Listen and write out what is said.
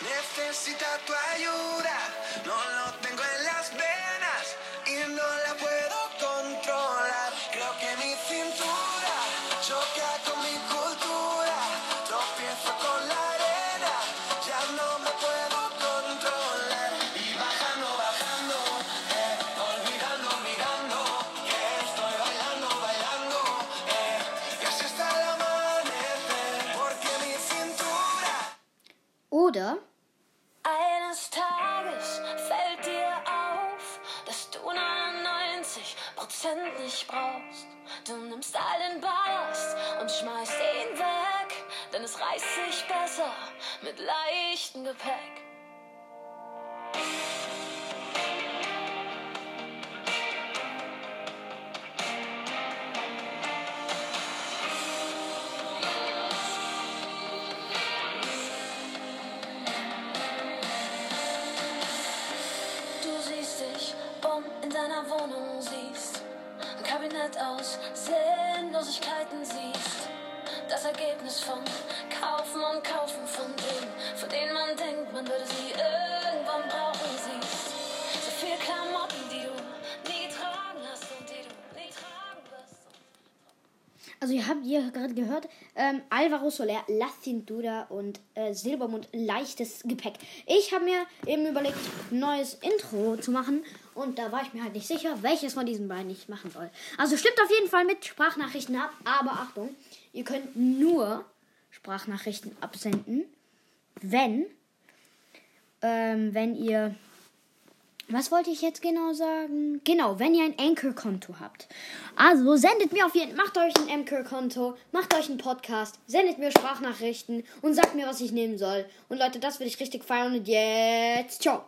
necesita tu ayuda. No lo tengo en las venas y no la puedo controlar. Creo que mi cintura choca con mi cultura. Tropiezo con la arena, ya no Oder Eines Tages fällt dir auf, dass du 99% nicht brauchst. Du nimmst all den Ballast und schmeißt ihn weg, denn es reißt sich besser mit leichtem Gepäck. Deiner Wohnung, siehst ein Kabinett aus Sinnlosigkeiten, siehst. Das Ergebnis von Kaufen und Kaufen von Dingen, von denen man denkt, man würde sie Also ihr habt ihr gerade gehört, ähm, Alvaro Soler, La Cintura und äh, Silbermond, leichtes Gepäck. Ich habe mir eben überlegt, ein neues Intro zu machen und da war ich mir halt nicht sicher, welches von diesen beiden ich machen soll. Also stimmt auf jeden Fall mit Sprachnachrichten ab, aber Achtung, ihr könnt nur Sprachnachrichten absenden, wenn, ähm, wenn ihr was wollte ich jetzt genau sagen? Genau, wenn ihr ein Anchor-Konto habt. Also sendet mir auf jeden macht euch ein Anchor-Konto, macht euch einen Podcast, sendet mir Sprachnachrichten und sagt mir, was ich nehmen soll. Und Leute, das würde ich richtig feiern. Und jetzt, ciao.